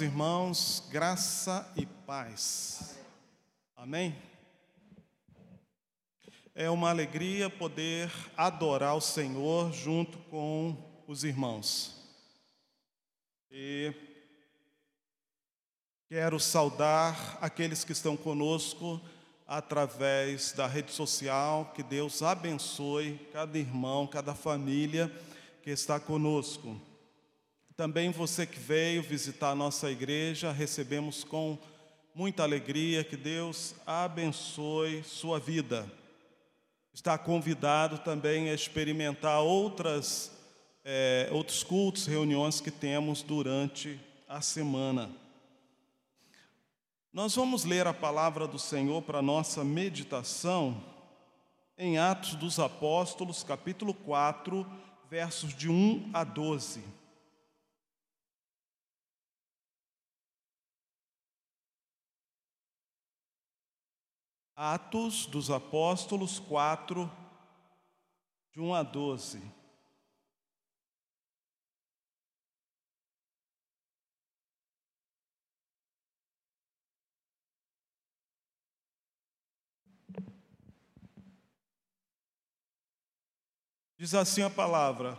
Irmãos, graça e paz. Amém? É uma alegria poder adorar o Senhor junto com os irmãos. E quero saudar aqueles que estão conosco através da rede social. Que Deus abençoe cada irmão, cada família que está conosco. Também você que veio visitar a nossa igreja, recebemos com muita alegria, que Deus abençoe sua vida. Está convidado também a experimentar outras, é, outros cultos, reuniões que temos durante a semana. Nós vamos ler a palavra do Senhor para nossa meditação em Atos dos Apóstolos, capítulo 4, versos de 1 a 12. Atos dos Apóstolos 4, de 1 a 12. Diz assim a palavra: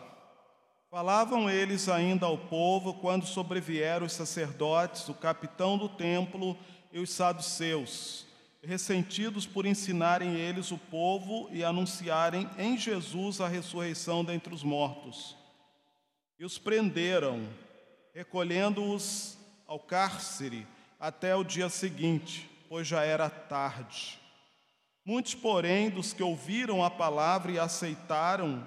Falavam eles ainda ao povo quando sobrevieram os sacerdotes, o capitão do templo e os saduceus ressentidos por ensinarem eles o povo e anunciarem em Jesus a ressurreição dentre os mortos. E os prenderam, recolhendo-os ao cárcere até o dia seguinte, pois já era tarde. Muitos, porém, dos que ouviram a palavra e aceitaram,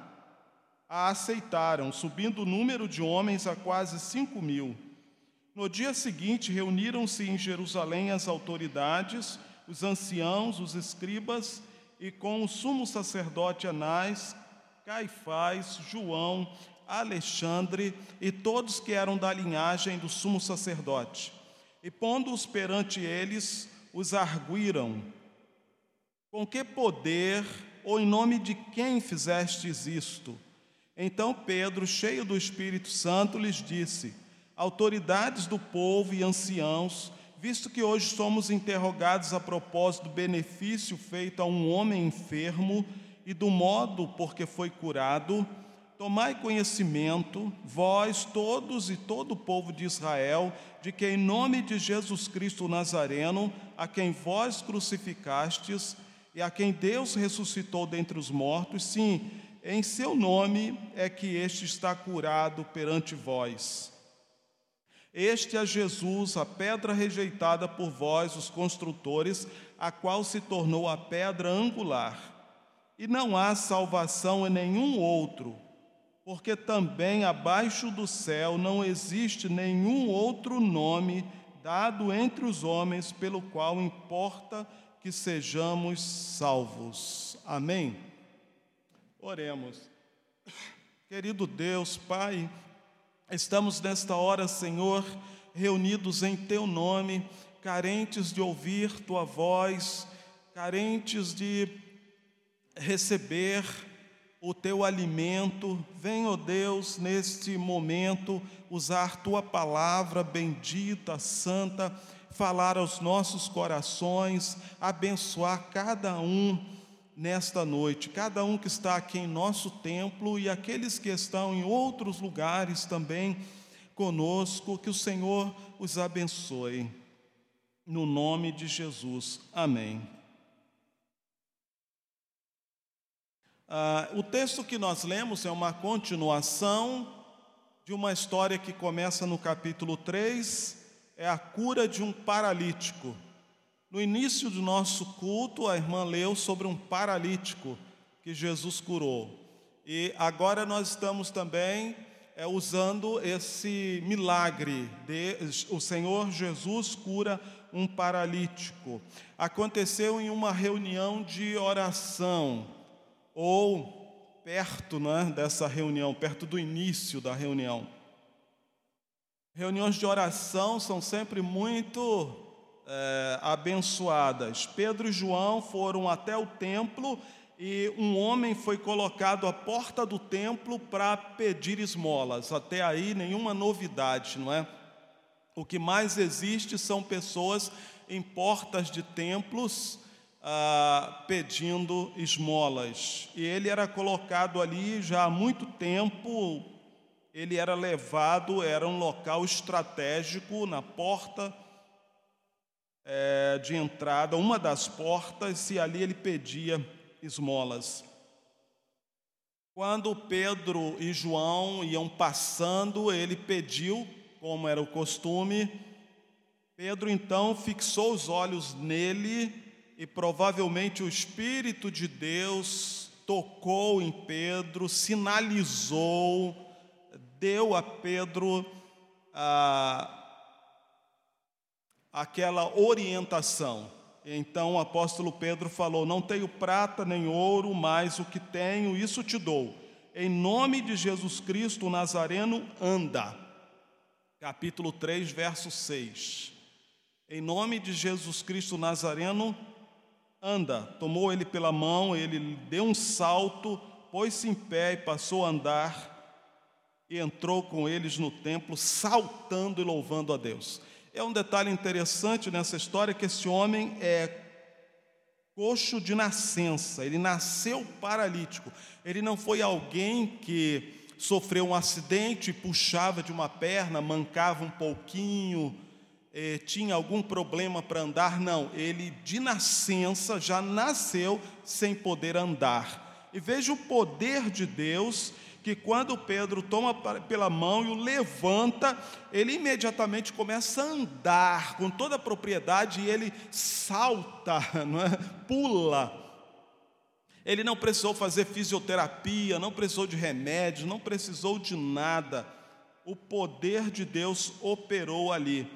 a aceitaram, subindo o número de homens a quase cinco mil. No dia seguinte, reuniram-se em Jerusalém as autoridades, os anciãos, os escribas, e com o sumo sacerdote Anás, Caifás, João, Alexandre e todos que eram da linhagem do sumo sacerdote. E pondo-os perante eles, os arguíram: Com que poder ou em nome de quem fizestes isto? Então Pedro, cheio do Espírito Santo, lhes disse: Autoridades do povo e anciãos, visto que hoje somos interrogados a propósito do benefício feito a um homem enfermo e do modo por que foi curado, tomai conhecimento, vós todos e todo o povo de Israel, de que em nome de Jesus Cristo Nazareno, a quem vós crucificastes e a quem Deus ressuscitou dentre os mortos, sim, em seu nome é que este está curado perante vós. Este é Jesus, a pedra rejeitada por vós, os construtores, a qual se tornou a pedra angular. E não há salvação em nenhum outro, porque também abaixo do céu não existe nenhum outro nome dado entre os homens pelo qual importa que sejamos salvos. Amém? Oremos. Querido Deus, Pai, Estamos nesta hora, Senhor, reunidos em Teu nome, carentes de ouvir Tua voz, carentes de receber o Teu alimento. Vem, ó Deus, neste momento, usar Tua palavra bendita, santa, falar aos nossos corações, abençoar cada um nesta noite, cada um que está aqui em nosso templo e aqueles que estão em outros lugares também conosco, que o Senhor os abençoe. No nome de Jesus. Amém. Ah, o texto que nós lemos é uma continuação de uma história que começa no capítulo 3, é a cura de um paralítico. No início do nosso culto, a irmã leu sobre um paralítico que Jesus curou. E agora nós estamos também é, usando esse milagre de o Senhor Jesus cura um paralítico. Aconteceu em uma reunião de oração ou perto, né, dessa reunião, perto do início da reunião. Reuniões de oração são sempre muito é, abençoadas. Pedro e João foram até o templo e um homem foi colocado à porta do templo para pedir esmolas. Até aí, nenhuma novidade, não é? O que mais existe são pessoas em portas de templos ah, pedindo esmolas. E ele era colocado ali já há muito tempo, ele era levado, era um local estratégico na porta é, de entrada, uma das portas, e ali ele pedia esmolas. Quando Pedro e João iam passando, ele pediu como era o costume. Pedro então fixou os olhos nele e provavelmente o Espírito de Deus tocou em Pedro, sinalizou, deu a Pedro a, aquela orientação. Então o apóstolo Pedro falou: Não tenho prata nem ouro, mas o que tenho, isso te dou. Em nome de Jesus Cristo, o Nazareno, anda capítulo 3, verso 6. Em nome de Jesus Cristo Nazareno, anda. Tomou ele pela mão, ele deu um salto, pôs-se em pé e passou a andar, e entrou com eles no templo, saltando e louvando a Deus. É um detalhe interessante nessa história que esse homem é coxo de nascença, ele nasceu paralítico. Ele não foi alguém que sofreu um acidente, puxava de uma perna, mancava um pouquinho, eh, tinha algum problema para andar. Não, ele de nascença já nasceu sem poder andar. E veja o poder de Deus que quando Pedro toma pela mão e o levanta, ele imediatamente começa a andar com toda a propriedade e ele salta, não é? pula ele não precisou fazer fisioterapia, não precisou de remédios, não precisou de nada. O poder de Deus operou ali.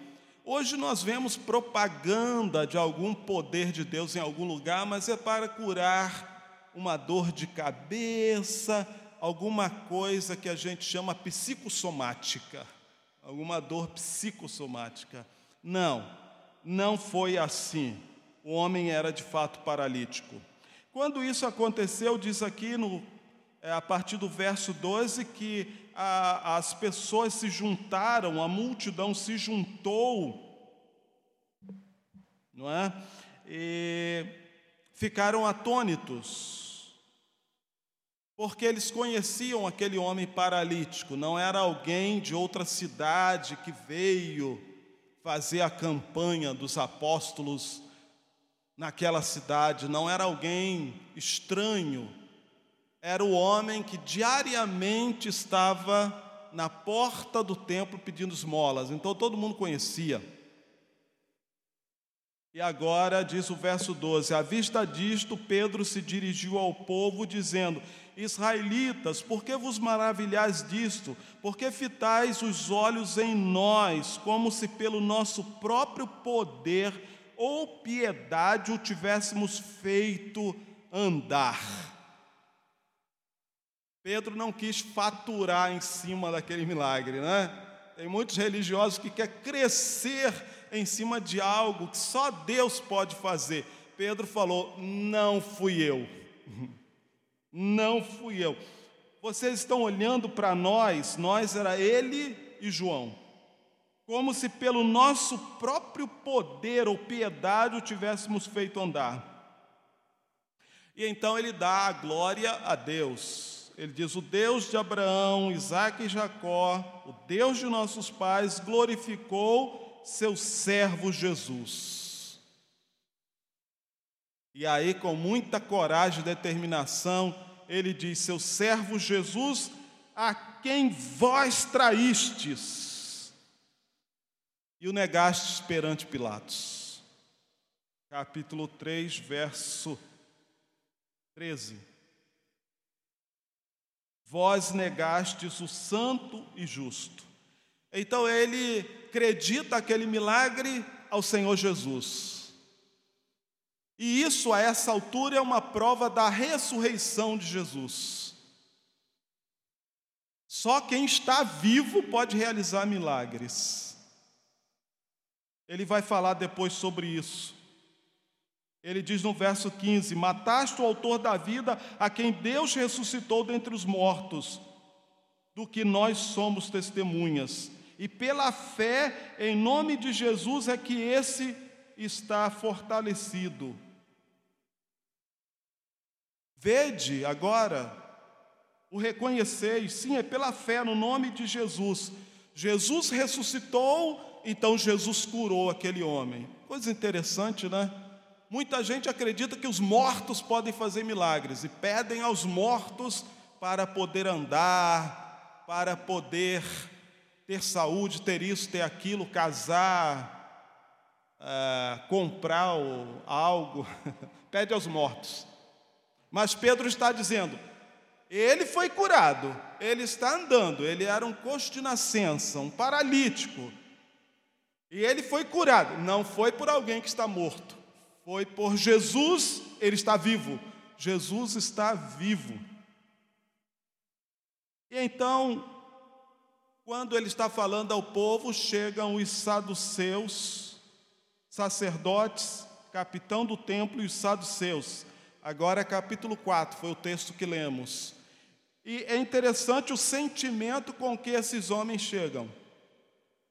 Hoje nós vemos propaganda de algum poder de Deus em algum lugar, mas é para curar uma dor de cabeça, alguma coisa que a gente chama psicossomática, alguma dor psicossomática. Não, não foi assim. O homem era de fato paralítico. Quando isso aconteceu, diz aqui no, é, a partir do verso 12 que a, as pessoas se juntaram, a multidão se juntou, não é? E ficaram atônitos, porque eles conheciam aquele homem paralítico, não era alguém de outra cidade que veio fazer a campanha dos apóstolos naquela cidade, não era alguém estranho, era o homem que diariamente estava na porta do templo pedindo esmolas, então todo mundo conhecia. E agora diz o verso 12: à vista disto, Pedro se dirigiu ao povo, dizendo: Israelitas, por que vos maravilhais disto? Por que fitais os olhos em nós, como se pelo nosso próprio poder ou piedade o tivéssemos feito andar. Pedro não quis faturar em cima daquele milagre, né? Tem muitos religiosos que querem crescer em cima de algo que só Deus pode fazer. Pedro falou: Não fui eu, não fui eu. Vocês estão olhando para nós, nós era ele e João como se pelo nosso próprio poder ou piedade o tivéssemos feito andar. E então ele dá a glória a Deus. Ele diz: O Deus de Abraão, Isaac e Jacó, o Deus de nossos pais, glorificou seu servo Jesus. E aí, com muita coragem e determinação, ele diz: Seu servo Jesus, a quem vós traístes e o negastes perante Pilatos. Capítulo 3, verso 13. Vós negastes o santo e justo. Então ele acredita aquele milagre ao Senhor Jesus. E isso a essa altura é uma prova da ressurreição de Jesus. Só quem está vivo pode realizar milagres. Ele vai falar depois sobre isso. Ele diz no verso 15: Mataste o autor da vida, a quem Deus ressuscitou dentre os mortos, do que nós somos testemunhas. E pela fé em nome de Jesus é que esse está fortalecido. Vede agora, o reconheceis, sim, é pela fé no nome de Jesus. Jesus ressuscitou, então Jesus curou aquele homem. Coisa interessante, né? Muita gente acredita que os mortos podem fazer milagres e pedem aos mortos para poder andar, para poder ter saúde, ter isso, ter aquilo, casar, uh, comprar algo. Pede aos mortos. Mas Pedro está dizendo: ele foi curado, ele está andando, ele era um coxo de nascença, um paralítico. E ele foi curado, não foi por alguém que está morto. Foi por Jesus, ele está vivo. Jesus está vivo. E então, quando ele está falando ao povo, chegam os saduceus, sacerdotes, capitão do templo e os saduceus. Agora é capítulo 4, foi o texto que lemos. E é interessante o sentimento com que esses homens chegam.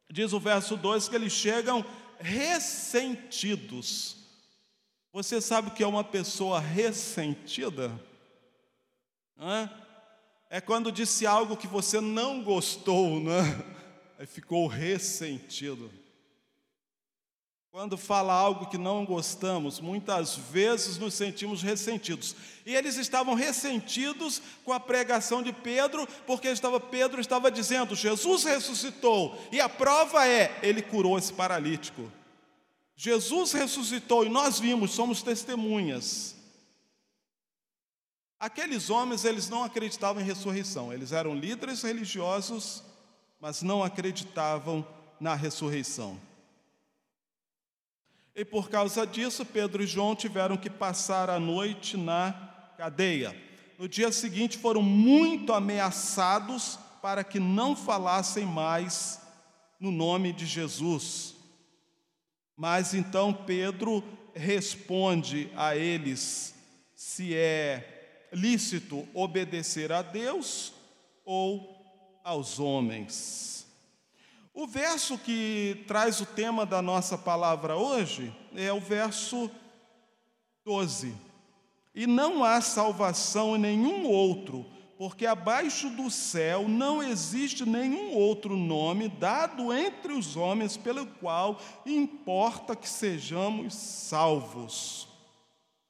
Diz o verso 2 que eles chegam ressentidos. Você sabe o que é uma pessoa ressentida? É quando disse algo que você não gostou, né? Aí ficou ressentido. Quando fala algo que não gostamos, muitas vezes nos sentimos ressentidos. E eles estavam ressentidos com a pregação de Pedro, porque estava, Pedro estava dizendo: Jesus ressuscitou, e a prova é, ele curou esse paralítico. Jesus ressuscitou e nós vimos, somos testemunhas. Aqueles homens, eles não acreditavam em ressurreição, eles eram líderes religiosos, mas não acreditavam na ressurreição. E por causa disso, Pedro e João tiveram que passar a noite na cadeia. No dia seguinte, foram muito ameaçados para que não falassem mais no nome de Jesus. Mas então Pedro responde a eles se é lícito obedecer a Deus ou aos homens. O verso que traz o tema da nossa palavra hoje é o verso 12. E não há salvação em nenhum outro, porque abaixo do céu não existe nenhum outro nome dado entre os homens pelo qual importa que sejamos salvos.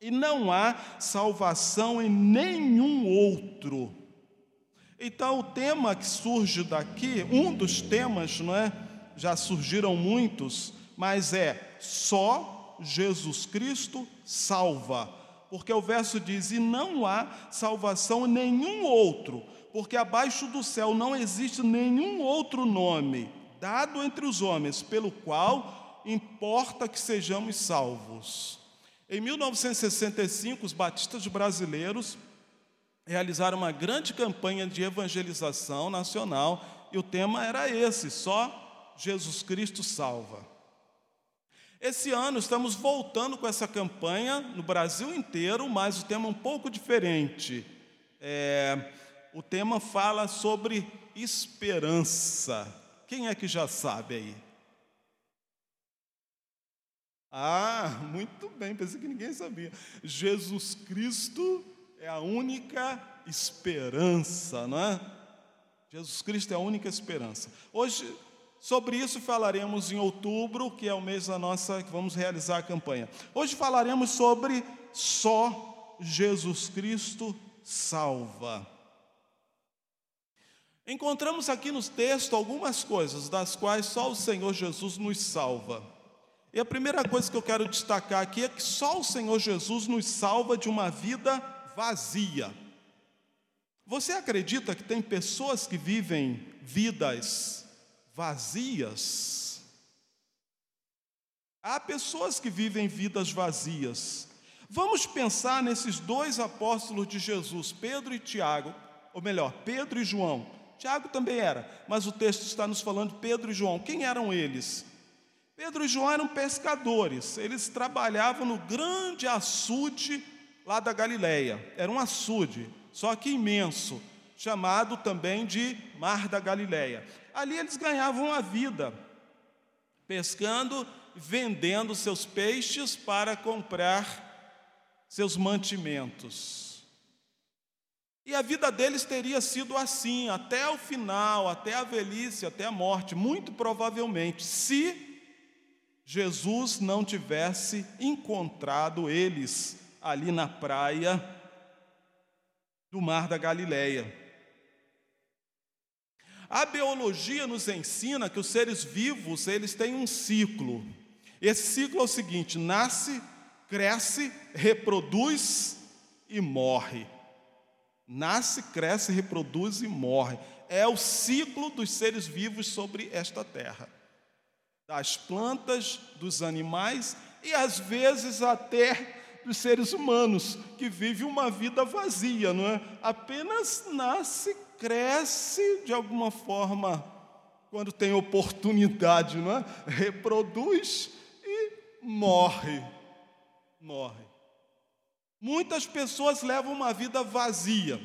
E não há salvação em nenhum outro. Então, o tema que surge daqui, um dos temas, não é? Já surgiram muitos, mas é só Jesus Cristo salva porque o verso diz: E não há salvação em nenhum outro, porque abaixo do céu não existe nenhum outro nome dado entre os homens pelo qual importa que sejamos salvos. Em 1965, os batistas brasileiros realizaram uma grande campanha de evangelização nacional e o tema era esse: só Jesus Cristo salva. Esse ano estamos voltando com essa campanha no Brasil inteiro, mas o tema é um pouco diferente. É, o tema fala sobre esperança. Quem é que já sabe aí? Ah, muito bem, pensei que ninguém sabia. Jesus Cristo é a única esperança, não é? Jesus Cristo é a única esperança. Hoje Sobre isso falaremos em outubro, que é o mês da nossa que vamos realizar a campanha. Hoje falaremos sobre só Jesus Cristo salva. Encontramos aqui nos textos algumas coisas das quais só o Senhor Jesus nos salva. E a primeira coisa que eu quero destacar aqui é que só o Senhor Jesus nos salva de uma vida vazia. Você acredita que tem pessoas que vivem vidas vazias. Há pessoas que vivem vidas vazias. Vamos pensar nesses dois apóstolos de Jesus, Pedro e Tiago, ou melhor, Pedro e João. Tiago também era, mas o texto está nos falando de Pedro e João. Quem eram eles? Pedro e João eram pescadores, eles trabalhavam no grande açude lá da Galileia. Era um açude, só que imenso, chamado também de Mar da Galileia. ali eles ganhavam a vida, pescando, vendendo seus peixes para comprar seus mantimentos. E a vida deles teria sido assim, até o final, até a velhice, até a morte, muito provavelmente, se Jesus não tivesse encontrado eles ali na praia do Mar da Galileia. A biologia nos ensina que os seres vivos, eles têm um ciclo. Esse ciclo é o seguinte: nasce, cresce, reproduz e morre. Nasce, cresce, reproduz e morre. É o ciclo dos seres vivos sobre esta terra. Das plantas, dos animais e às vezes até dos seres humanos, que vive uma vida vazia, não é? Apenas nasce, cresce de alguma forma, quando tem oportunidade, não é? Reproduz e morre. Morre. Muitas pessoas levam uma vida vazia,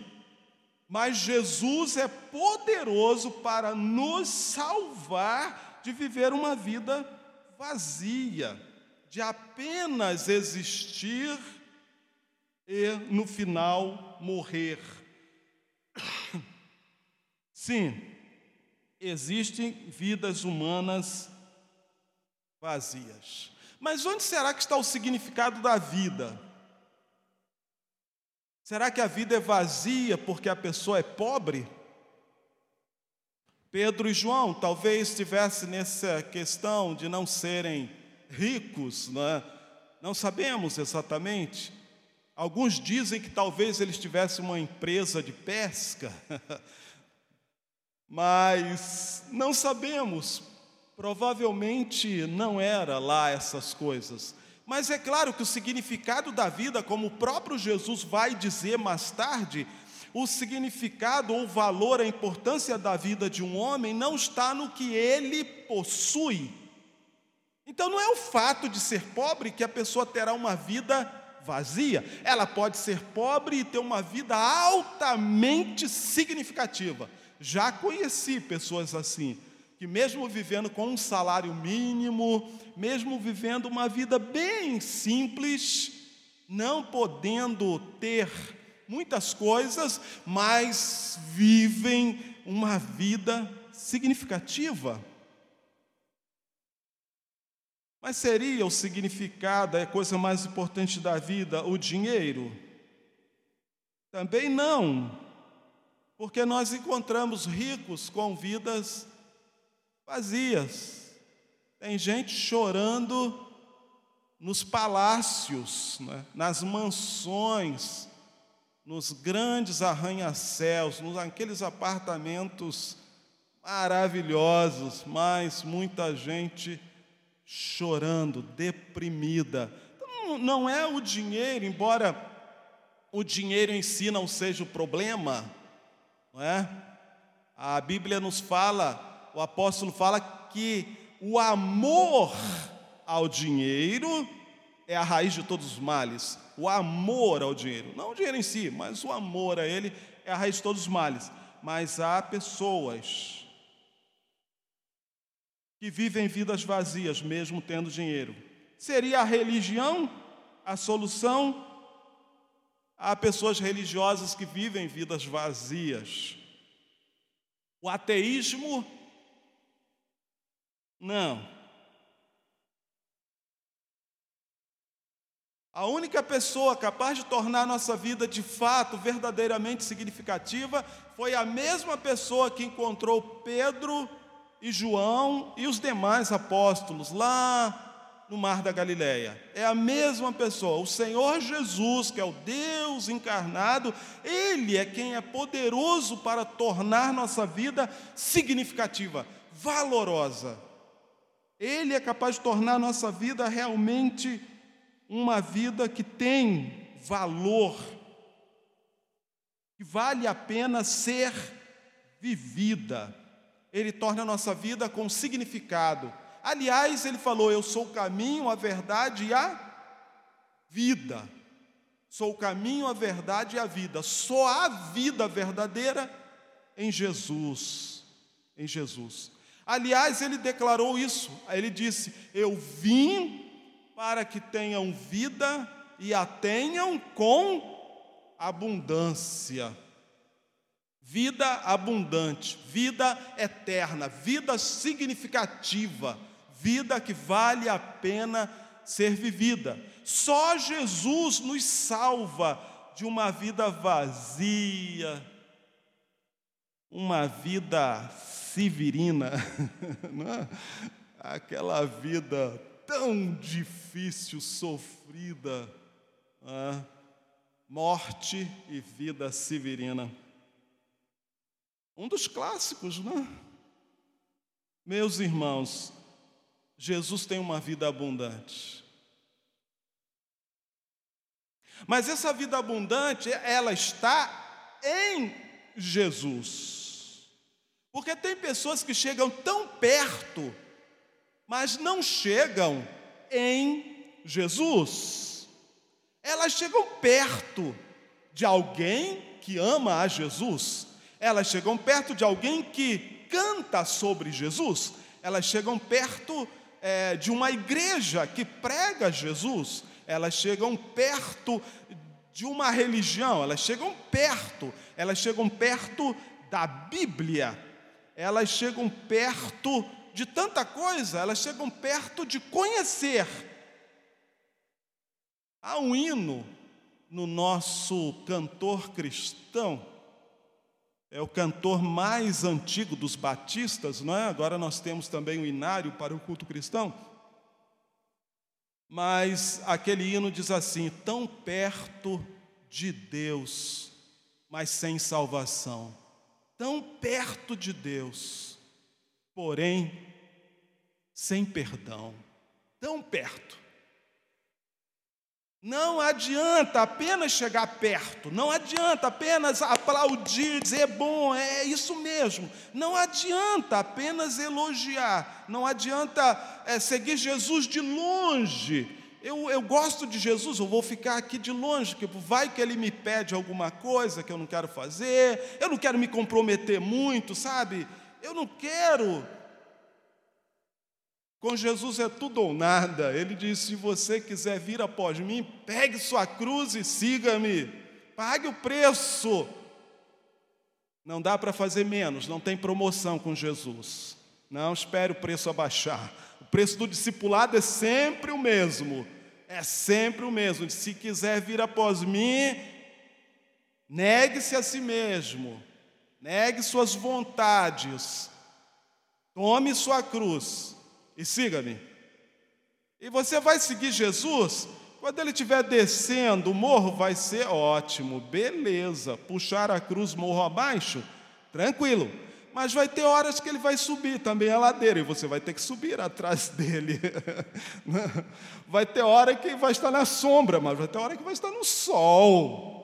mas Jesus é poderoso para nos salvar de viver uma vida vazia, de apenas existir e no final morrer. Sim, existem vidas humanas vazias. Mas onde será que está o significado da vida? Será que a vida é vazia porque a pessoa é pobre? Pedro e João talvez estivessem nessa questão de não serem ricos, não, é? não sabemos exatamente. Alguns dizem que talvez eles tivessem uma empresa de pesca. mas não sabemos. Provavelmente não era lá essas coisas. Mas é claro que o significado da vida, como o próprio Jesus vai dizer mais tarde, o significado ou valor, a importância da vida de um homem não está no que ele possui. Então não é o fato de ser pobre que a pessoa terá uma vida vazia. Ela pode ser pobre e ter uma vida altamente significativa. Já conheci pessoas assim, que mesmo vivendo com um salário mínimo, mesmo vivendo uma vida bem simples, não podendo ter muitas coisas, mas vivem uma vida significativa. Mas seria o significado, a coisa mais importante da vida, o dinheiro? Também não porque nós encontramos ricos com vidas vazias. Tem gente chorando nos palácios, né? nas mansões, nos grandes arranha-céus, naqueles apartamentos maravilhosos, mas muita gente chorando, deprimida. Então, não é o dinheiro, embora o dinheiro em si não seja o problema, não é? A Bíblia nos fala, o apóstolo fala que o amor ao dinheiro é a raiz de todos os males. O amor ao dinheiro, não o dinheiro em si, mas o amor a ele é a raiz de todos os males. Mas há pessoas que vivem vidas vazias, mesmo tendo dinheiro. Seria a religião a solução? Há pessoas religiosas que vivem vidas vazias. O ateísmo, não. A única pessoa capaz de tornar nossa vida de fato verdadeiramente significativa foi a mesma pessoa que encontrou Pedro e João e os demais apóstolos lá no mar da Galileia. É a mesma pessoa, o Senhor Jesus, que é o Deus encarnado, ele é quem é poderoso para tornar nossa vida significativa, valorosa. Ele é capaz de tornar nossa vida realmente uma vida que tem valor, que vale a pena ser vivida. Ele torna a nossa vida com significado. Aliás, ele falou: Eu sou o caminho, a verdade e a vida. Sou o caminho, a verdade e a vida. Só há vida verdadeira em Jesus. em Jesus. Aliás, ele declarou isso. Ele disse: Eu vim para que tenham vida e a tenham com abundância. Vida abundante, vida eterna, vida significativa, vida que vale a pena ser vivida. Só Jesus nos salva de uma vida vazia, uma vida severina, é? aquela vida tão difícil, sofrida, é? morte e vida severina. Um dos clássicos, né? Meus irmãos, Jesus tem uma vida abundante. Mas essa vida abundante, ela está em Jesus. Porque tem pessoas que chegam tão perto, mas não chegam em Jesus. Elas chegam perto de alguém que ama a Jesus, elas chegam perto de alguém que canta sobre Jesus, elas chegam perto é, de uma igreja que prega Jesus, elas chegam perto de uma religião, elas chegam perto, elas chegam perto da Bíblia, elas chegam perto de tanta coisa, elas chegam perto de conhecer. Há um hino no nosso cantor cristão é o cantor mais antigo dos batistas, não é? Agora nós temos também o inário para o culto cristão. Mas aquele hino diz assim: tão perto de Deus, mas sem salvação. Tão perto de Deus, porém sem perdão. Tão perto. Não adianta apenas chegar perto, não adianta apenas aplaudir, dizer bom, é isso mesmo. Não adianta apenas elogiar, não adianta é, seguir Jesus de longe. Eu, eu gosto de Jesus, eu vou ficar aqui de longe, que vai que ele me pede alguma coisa que eu não quero fazer, eu não quero me comprometer muito, sabe? Eu não quero com Jesus é tudo ou nada. Ele disse: se você quiser vir após mim, pegue sua cruz e siga-me. Pague o preço. Não dá para fazer menos, não tem promoção com Jesus. Não espere o preço abaixar. O preço do discipulado é sempre o mesmo. É sempre o mesmo. Se quiser vir após mim, negue-se a si mesmo. Negue suas vontades. Tome sua cruz e siga-me. E você vai seguir Jesus, quando ele estiver descendo o morro, vai ser ótimo, beleza. Puxar a cruz morro abaixo, tranquilo. Mas vai ter horas que ele vai subir também a ladeira e você vai ter que subir atrás dele. vai ter hora que vai estar na sombra, mas vai ter hora que vai estar no sol.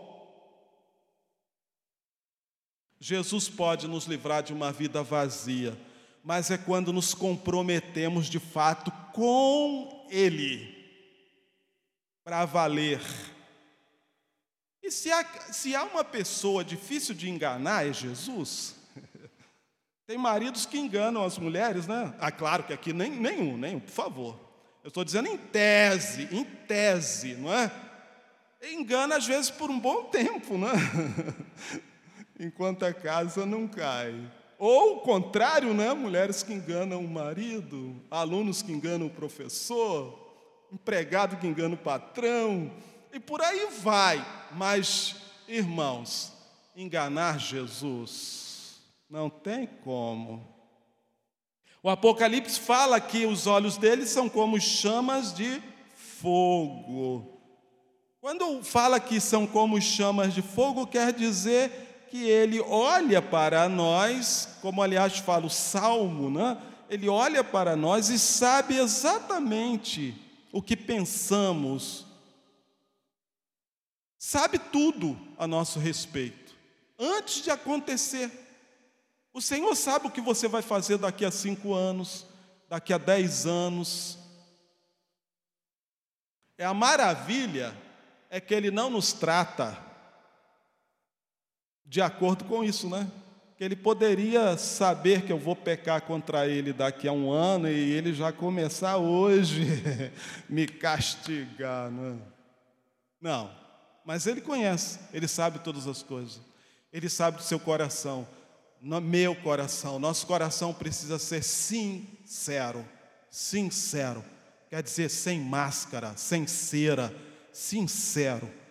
Jesus pode nos livrar de uma vida vazia mas é quando nos comprometemos de fato com Ele, para valer. E se há, se há uma pessoa difícil de enganar, é Jesus. Tem maridos que enganam as mulheres, né? Ah, claro que aqui nem, nenhum, nenhum, por favor. Eu estou dizendo em tese, em tese, não é? Engana às vezes por um bom tempo, não é? Enquanto a casa não cai. Ou o contrário, né? Mulheres que enganam o marido, alunos que enganam o professor, empregado que engana o patrão, e por aí vai. Mas, irmãos, enganar Jesus não tem como. O Apocalipse fala que os olhos dele são como chamas de fogo. Quando fala que são como chamas de fogo, quer dizer que ele olha para nós, como aliás fala o Salmo, né? ele olha para nós e sabe exatamente o que pensamos, sabe tudo a nosso respeito, antes de acontecer. O Senhor sabe o que você vai fazer daqui a cinco anos, daqui a dez anos. É a maravilha é que Ele não nos trata de acordo com isso, né? que ele poderia saber que eu vou pecar contra ele daqui a um ano e ele já começar hoje me castigar. Não, é? não, mas ele conhece, ele sabe todas as coisas, ele sabe do seu coração, no meu coração. Nosso coração precisa ser sincero, sincero, quer dizer, sem máscara, sem cera, sincero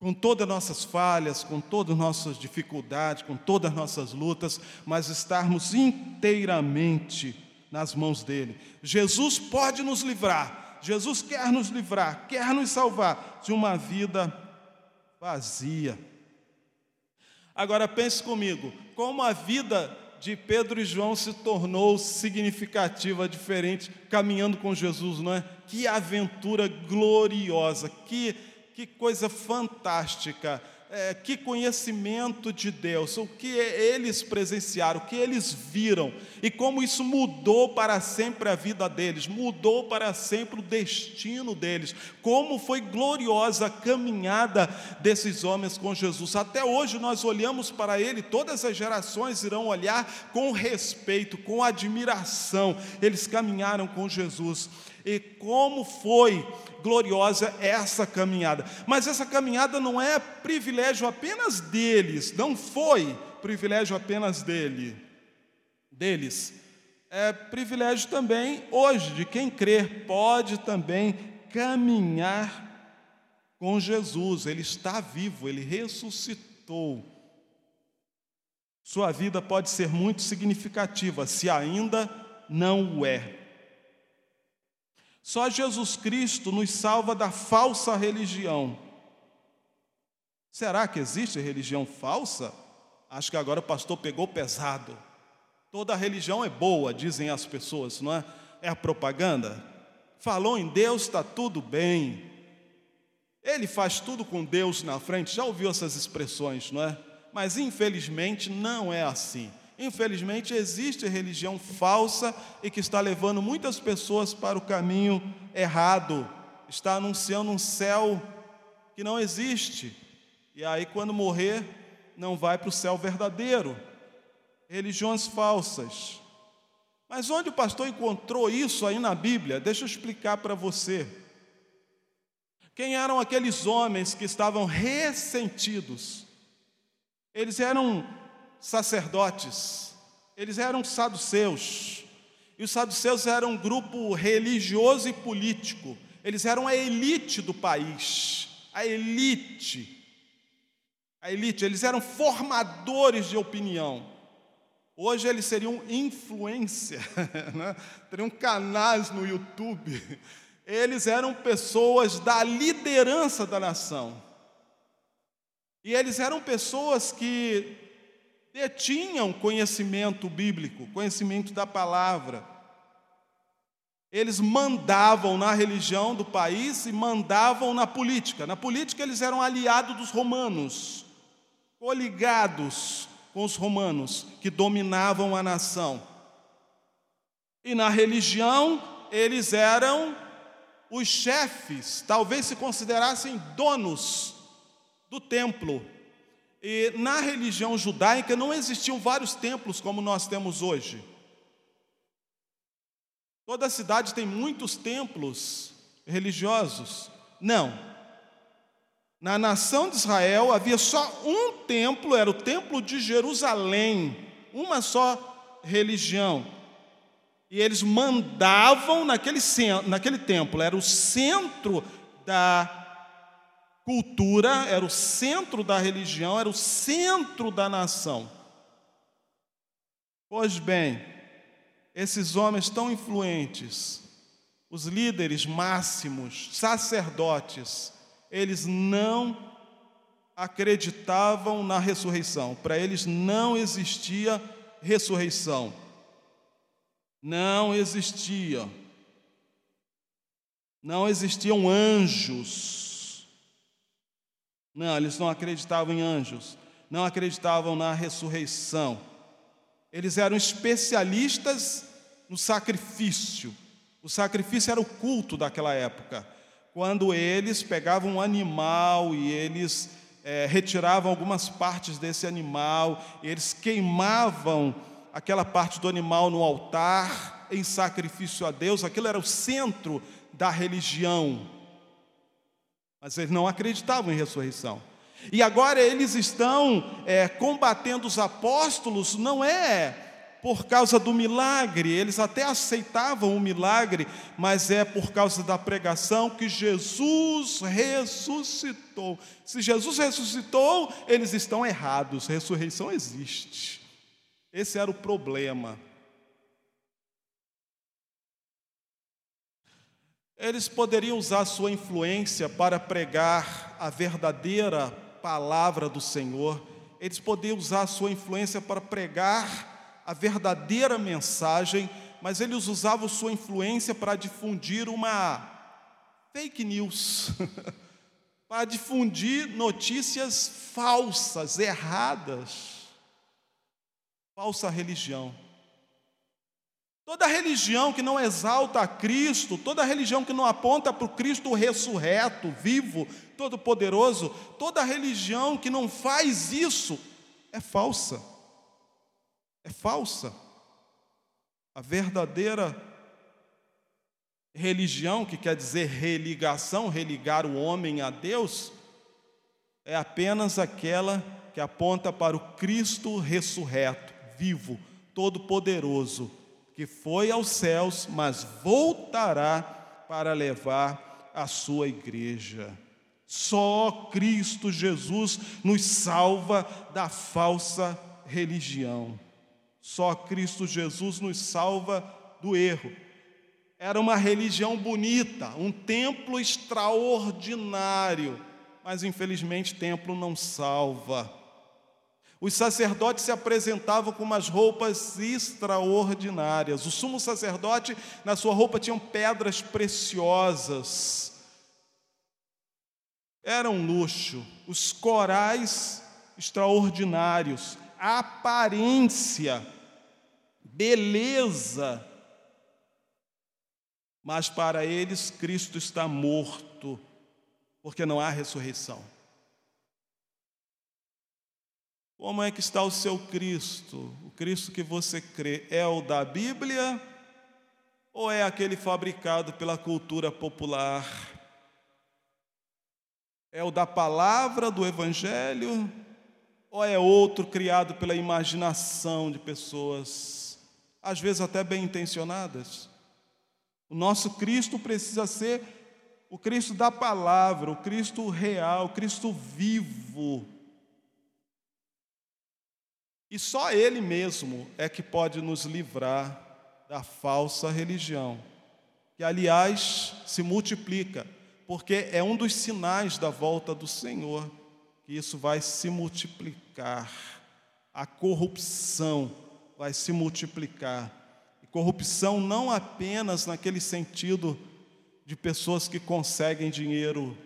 com todas as nossas falhas, com todas as nossas dificuldades, com todas as nossas lutas, mas estarmos inteiramente nas mãos dele. Jesus pode nos livrar, Jesus quer nos livrar, quer nos salvar de uma vida vazia. Agora pense comigo, como a vida de Pedro e João se tornou significativa, diferente, caminhando com Jesus, não é? Que aventura gloriosa, que que coisa fantástica, é, que conhecimento de Deus, o que eles presenciaram, o que eles viram e como isso mudou para sempre a vida deles, mudou para sempre o destino deles, como foi gloriosa a caminhada desses homens com Jesus. Até hoje nós olhamos para ele, todas as gerações irão olhar com respeito, com admiração. Eles caminharam com Jesus. E como foi gloriosa essa caminhada. Mas essa caminhada não é privilégio apenas deles, não foi privilégio apenas dele, deles. É privilégio também hoje de quem crer pode também caminhar com Jesus. Ele está vivo, ele ressuscitou. Sua vida pode ser muito significativa, se ainda não o é. Só Jesus Cristo nos salva da falsa religião. Será que existe religião falsa? Acho que agora o pastor pegou pesado. Toda religião é boa, dizem as pessoas, não é? É a propaganda. Falou em Deus, está tudo bem. Ele faz tudo com Deus na frente. Já ouviu essas expressões, não é? Mas infelizmente não é assim. Infelizmente, existe religião falsa e que está levando muitas pessoas para o caminho errado, está anunciando um céu que não existe, e aí, quando morrer, não vai para o céu verdadeiro. Religiões falsas. Mas onde o pastor encontrou isso aí na Bíblia? Deixa eu explicar para você. Quem eram aqueles homens que estavam ressentidos? Eles eram sacerdotes, eles eram saduceus. E os saduceus eram um grupo religioso e político. Eles eram a elite do país, a elite. A elite, eles eram formadores de opinião. Hoje eles seriam influência, né? teriam canais no YouTube. Eles eram pessoas da liderança da nação. E eles eram pessoas que detinham conhecimento bíblico, conhecimento da palavra. Eles mandavam na religião do país e mandavam na política. Na política, eles eram aliados dos romanos, coligados com os romanos que dominavam a nação. E na religião, eles eram os chefes, talvez se considerassem donos do templo. E na religião judaica não existiam vários templos como nós temos hoje. Toda cidade tem muitos templos religiosos? Não. Na nação de Israel havia só um templo, era o templo de Jerusalém, uma só religião. E eles mandavam naquele, naquele templo, era o centro da cultura, era o centro da religião, era o centro da nação. Pois bem, esses homens tão influentes, os líderes máximos, sacerdotes, eles não acreditavam na ressurreição. Para eles não existia ressurreição. Não existia. Não existiam anjos não, eles não acreditavam em anjos, não acreditavam na ressurreição. Eles eram especialistas no sacrifício. O sacrifício era o culto daquela época, quando eles pegavam um animal e eles é, retiravam algumas partes desse animal, eles queimavam aquela parte do animal no altar em sacrifício a Deus, aquilo era o centro da religião. Mas eles não acreditavam em ressurreição. E agora eles estão é, combatendo os apóstolos, não é por causa do milagre, eles até aceitavam o milagre, mas é por causa da pregação que Jesus ressuscitou. Se Jesus ressuscitou, eles estão errados, ressurreição existe. Esse era o problema. Eles poderiam usar sua influência para pregar a verdadeira palavra do Senhor, eles poderiam usar sua influência para pregar a verdadeira mensagem, mas eles usavam sua influência para difundir uma fake news, para difundir notícias falsas, erradas, falsa religião. Toda religião que não exalta a Cristo, toda religião que não aponta para o Cristo ressurreto, vivo, todo-poderoso, toda religião que não faz isso é falsa é falsa. A verdadeira religião, que quer dizer religação, religar o homem a Deus, é apenas aquela que aponta para o Cristo ressurreto, vivo, todo-poderoso, que foi aos céus, mas voltará para levar a sua igreja. Só Cristo Jesus nos salva da falsa religião. Só Cristo Jesus nos salva do erro. Era uma religião bonita, um templo extraordinário, mas infelizmente templo não salva. Os sacerdotes se apresentavam com umas roupas extraordinárias. O sumo sacerdote, na sua roupa, tinham pedras preciosas. Era um luxo. Os corais extraordinários aparência, beleza. Mas para eles, Cristo está morto, porque não há ressurreição. Como é que está o seu Cristo? O Cristo que você crê é o da Bíblia ou é aquele fabricado pela cultura popular? É o da palavra do Evangelho ou é outro criado pela imaginação de pessoas, às vezes até bem intencionadas? O nosso Cristo precisa ser o Cristo da palavra, o Cristo real, o Cristo vivo. E só Ele mesmo é que pode nos livrar da falsa religião, que aliás se multiplica, porque é um dos sinais da volta do Senhor que isso vai se multiplicar. A corrupção vai se multiplicar. E corrupção não apenas naquele sentido de pessoas que conseguem dinheiro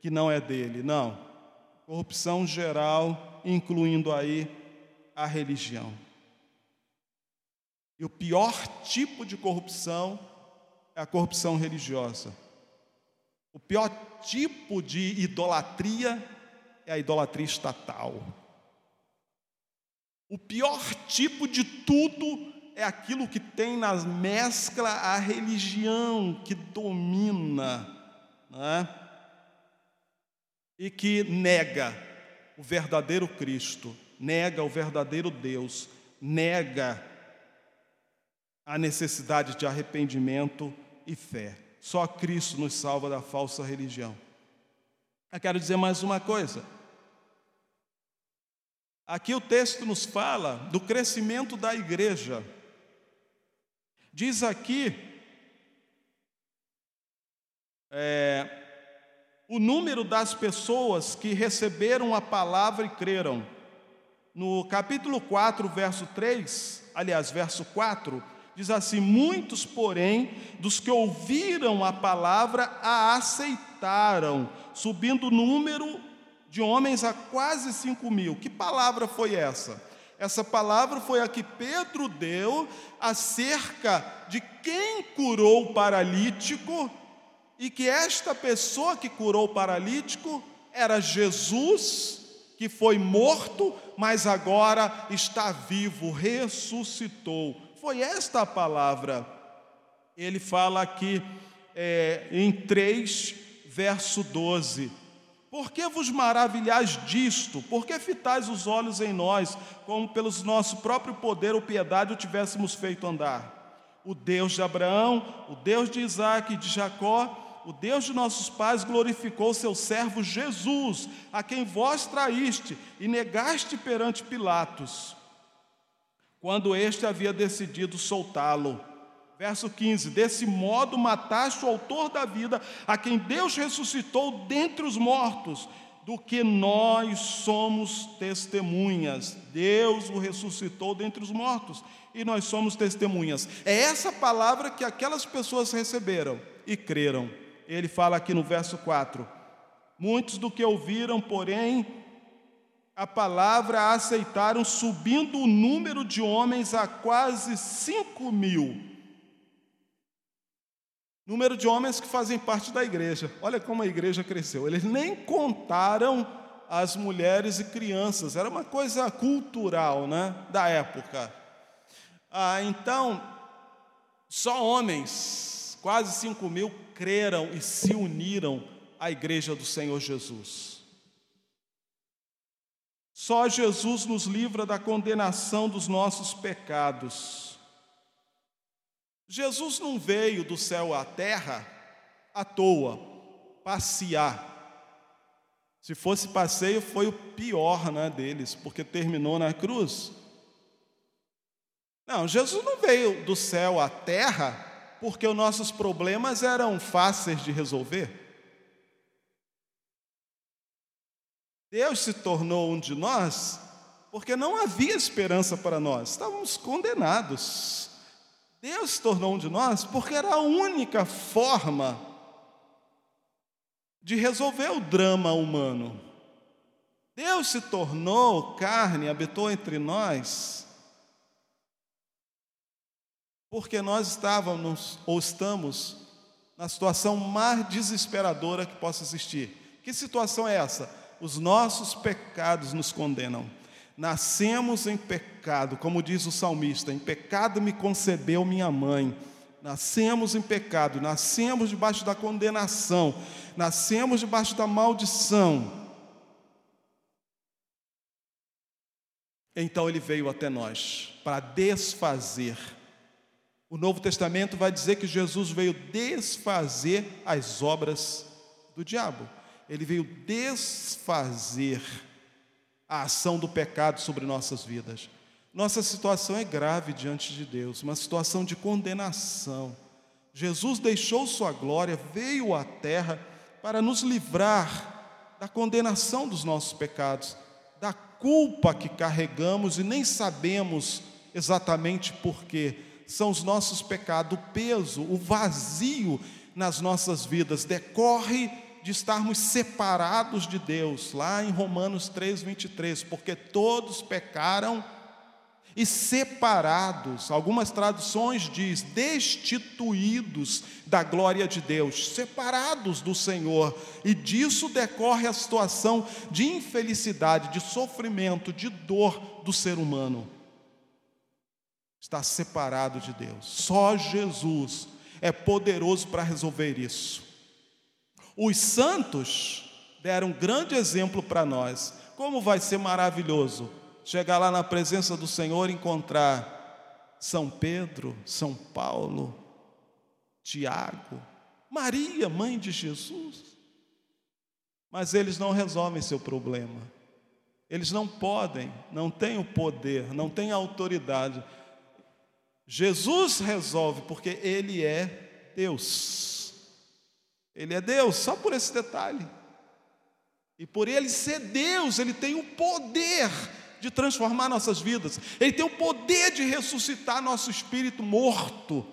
que não é dele, não. Corrupção geral, incluindo aí a religião. E o pior tipo de corrupção é a corrupção religiosa. O pior tipo de idolatria é a idolatria estatal. O pior tipo de tudo é aquilo que tem na mescla a religião que domina, né? e que nega o verdadeiro Cristo, nega o verdadeiro Deus, nega a necessidade de arrependimento e fé. Só Cristo nos salva da falsa religião. Eu quero dizer mais uma coisa. Aqui o texto nos fala do crescimento da igreja. Diz aqui é, o número das pessoas que receberam a palavra e creram. No capítulo 4, verso 3, aliás, verso 4, diz assim: Muitos, porém, dos que ouviram a palavra a aceitaram, subindo o número de homens a quase cinco mil. Que palavra foi essa? Essa palavra foi a que Pedro deu acerca de quem curou o paralítico e que esta pessoa que curou o paralítico era Jesus que foi morto, mas agora está vivo, ressuscitou. Foi esta a palavra. Ele fala aqui é, em 3, verso 12. Por que vos maravilhais disto? Por que fitais os olhos em nós, como pelos nosso próprio poder ou piedade o tivéssemos feito andar? O Deus de Abraão, o Deus de Isaac e de Jacó, o Deus de nossos pais glorificou seu servo Jesus, a quem vós traíste e negaste perante Pilatos, quando este havia decidido soltá-lo. Verso 15: Desse modo mataste o autor da vida, a quem Deus ressuscitou dentre os mortos, do que nós somos testemunhas. Deus o ressuscitou dentre os mortos e nós somos testemunhas. É essa palavra que aquelas pessoas receberam e creram. Ele fala aqui no verso 4: Muitos do que ouviram, porém, a palavra aceitaram, subindo o número de homens a quase cinco mil. Número de homens que fazem parte da igreja. Olha como a igreja cresceu. Eles nem contaram as mulheres e crianças. Era uma coisa cultural, né, da época. Ah, então, só homens, quase 5 mil, creram e se uniram à igreja do Senhor Jesus. Só Jesus nos livra da condenação dos nossos pecados. Jesus não veio do céu à terra à toa, passear. Se fosse passeio, foi o pior né, deles, porque terminou na cruz. Não, Jesus não veio do céu à terra porque os nossos problemas eram fáceis de resolver. Deus se tornou um de nós porque não havia esperança para nós, estávamos condenados. Deus se tornou um de nós porque era a única forma de resolver o drama humano. Deus se tornou carne, habitou entre nós, porque nós estávamos ou estamos na situação mais desesperadora que possa existir. Que situação é essa? Os nossos pecados nos condenam. Nascemos em pecado, como diz o salmista: em pecado me concebeu minha mãe. Nascemos em pecado, nascemos debaixo da condenação, nascemos debaixo da maldição. Então ele veio até nós para desfazer. O Novo Testamento vai dizer que Jesus veio desfazer as obras do diabo. Ele veio desfazer a ação do pecado sobre nossas vidas. Nossa situação é grave diante de Deus, uma situação de condenação. Jesus deixou sua glória, veio à terra para nos livrar da condenação dos nossos pecados, da culpa que carregamos e nem sabemos exatamente porquê. São os nossos pecados, o peso, o vazio nas nossas vidas decorre de estarmos separados de Deus, lá em Romanos 3, 23, porque todos pecaram e separados, algumas traduções diz destituídos da glória de Deus, separados do Senhor, e disso decorre a situação de infelicidade, de sofrimento, de dor do ser humano. Está separado de Deus. Só Jesus é poderoso para resolver isso. Os santos deram um grande exemplo para nós. Como vai ser maravilhoso chegar lá na presença do Senhor e encontrar São Pedro, São Paulo, Tiago, Maria, mãe de Jesus. Mas eles não resolvem seu problema. Eles não podem, não têm o poder, não têm a autoridade. Jesus resolve porque Ele é Deus. Ele é Deus, só por esse detalhe. E por ele ser Deus, ele tem o poder de transformar nossas vidas, ele tem o poder de ressuscitar nosso espírito morto.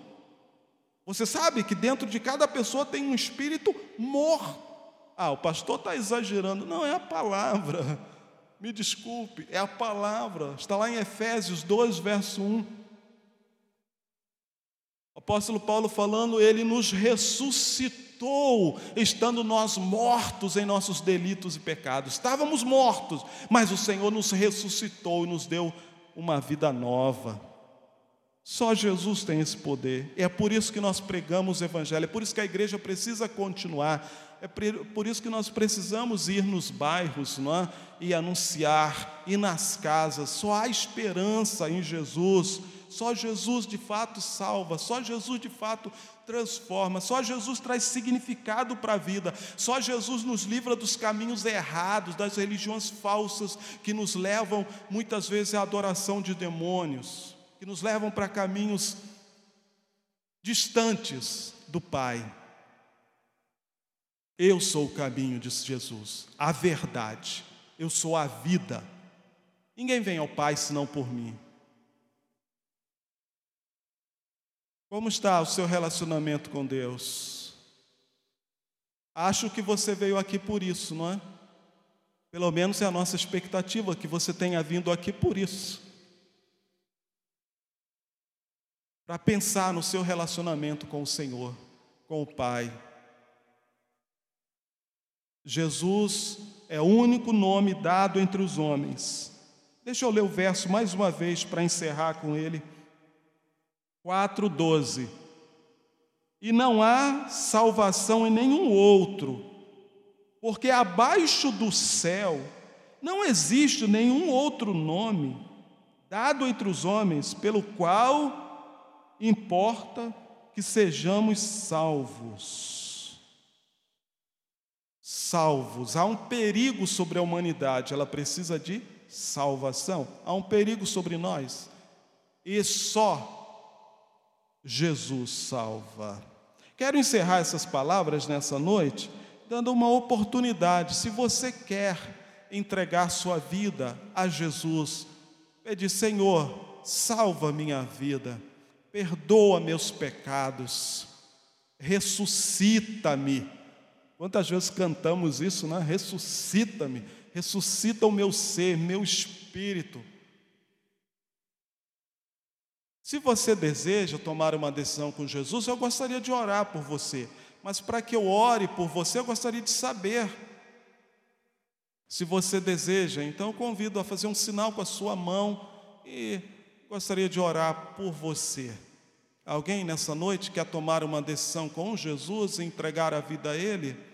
Você sabe que dentro de cada pessoa tem um espírito morto. Ah, o pastor está exagerando. Não, é a palavra. Me desculpe, é a palavra. Está lá em Efésios 2, verso 1. Apóstolo Paulo falando, ele nos ressuscitou, estando nós mortos em nossos delitos e pecados. Estávamos mortos, mas o Senhor nos ressuscitou e nos deu uma vida nova. Só Jesus tem esse poder. É por isso que nós pregamos o Evangelho, é por isso que a igreja precisa continuar, é por isso que nós precisamos ir nos bairros não é? e anunciar, ir nas casas. Só há esperança em Jesus. Só Jesus de fato salva, só Jesus de fato transforma, só Jesus traz significado para a vida, só Jesus nos livra dos caminhos errados, das religiões falsas que nos levam muitas vezes à adoração de demônios que nos levam para caminhos distantes do Pai. Eu sou o caminho, disse Jesus, a verdade, eu sou a vida. Ninguém vem ao Pai senão por mim. Como está o seu relacionamento com Deus? Acho que você veio aqui por isso, não é? Pelo menos é a nossa expectativa que você tenha vindo aqui por isso. para pensar no seu relacionamento com o Senhor, com o Pai. Jesus é o único nome dado entre os homens. Deixa eu ler o verso mais uma vez para encerrar com ele. 4:12. E não há salvação em nenhum outro, porque abaixo do céu não existe nenhum outro nome dado entre os homens pelo qual importa que sejamos salvos. Salvos. Há um perigo sobre a humanidade, ela precisa de salvação. Há um perigo sobre nós. E só Jesus salva. Quero encerrar essas palavras nessa noite, dando uma oportunidade. Se você quer entregar sua vida a Jesus, pede, Senhor, salva minha vida perdoa meus pecados, ressuscita-me. Quantas vezes cantamos isso, né? Ressuscita-me, ressuscita o meu ser, meu espírito. Se você deseja tomar uma decisão com Jesus, eu gostaria de orar por você, mas para que eu ore por você, eu gostaria de saber. Se você deseja, então eu convido a fazer um sinal com a sua mão e gostaria de orar por você. Alguém nessa noite quer tomar uma decisão com Jesus e entregar a vida a Ele?